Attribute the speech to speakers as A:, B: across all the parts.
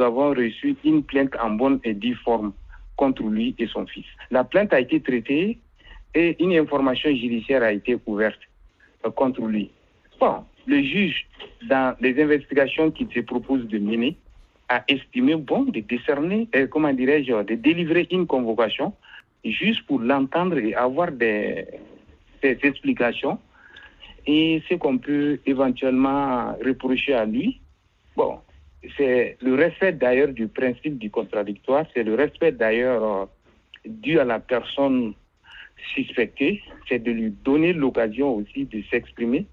A: nous avons reçu une plainte en bonne et due forme contre lui et son fils. La plainte a été traitée et une information judiciaire a été ouverte euh, contre lui. Bon, le juge, dans les investigations qu'il se propose de mener, a estimé bon de décerner, euh, comment dirais-je, de délivrer une convocation juste pour l'entendre et avoir des, des explications. Et ce qu'on peut éventuellement reprocher à lui, bon, c'est le respect d'ailleurs du principe du contradictoire, c'est le respect d'ailleurs euh, dû à la personne suspectée, c'est de lui donner l'occasion aussi de s'exprimer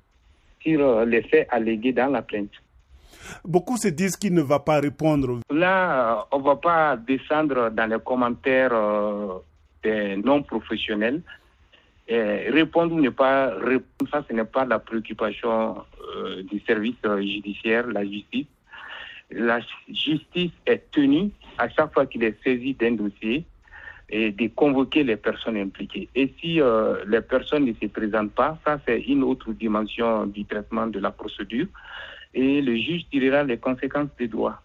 A: sur euh, les faits allégués dans la plainte.
B: Beaucoup se disent qu'il ne va pas répondre.
A: Là, euh, on ne va pas descendre dans les commentaires des non-professionnels. répondre ou ne pas répondre, ça, ce n'est pas la préoccupation du service judiciaire, la justice la justice est tenue, à chaque fois qu'il est saisi d'un dossier, et de convoquer les personnes impliquées. Et si euh, les personnes ne se présentent pas, ça c'est une autre dimension du traitement de la procédure, et le juge tirera les conséquences des droits.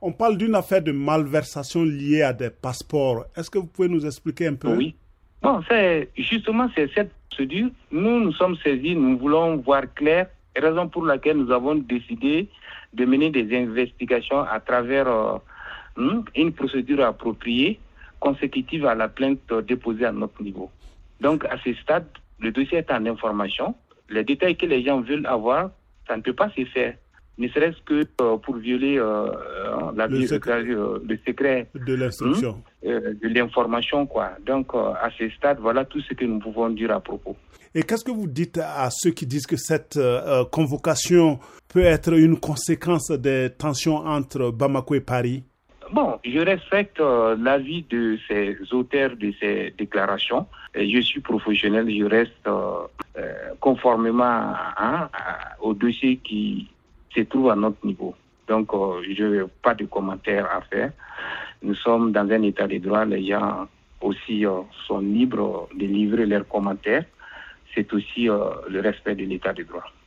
B: On parle d'une affaire de malversation liée à des passeports. Est-ce que vous pouvez nous expliquer un peu?
A: Oui. Bon, c'est justement c'est cette procédure. Nous nous sommes saisis, nous voulons voir clair, raison pour laquelle nous avons décidé de mener des investigations à travers euh, hmm, une procédure appropriée consécutive à la plainte déposée à notre niveau. Donc, à ce stade, le dossier est en information. Les détails que les gens veulent avoir, ça ne peut pas se faire. Ne serait-ce que euh, pour violer euh, la
B: le, secret,
A: le secret
B: de l'instruction,
A: hmm, de l'information, quoi. Donc, à ce stade, voilà tout ce que nous pouvons dire à propos.
B: Et qu'est-ce que vous dites à ceux qui disent que cette euh, convocation peut être une conséquence des tensions entre Bamako et Paris?
A: Bon, je respecte euh, l'avis de ces auteurs de ces déclarations. Et je suis professionnel, je reste euh, conformément au dossier qui se trouve à notre niveau. Donc, je n'ai pas de commentaires à faire. Nous sommes dans un état de droit. Les gens aussi sont libres de livrer leurs commentaires c'est aussi euh, le respect de l'état de droit.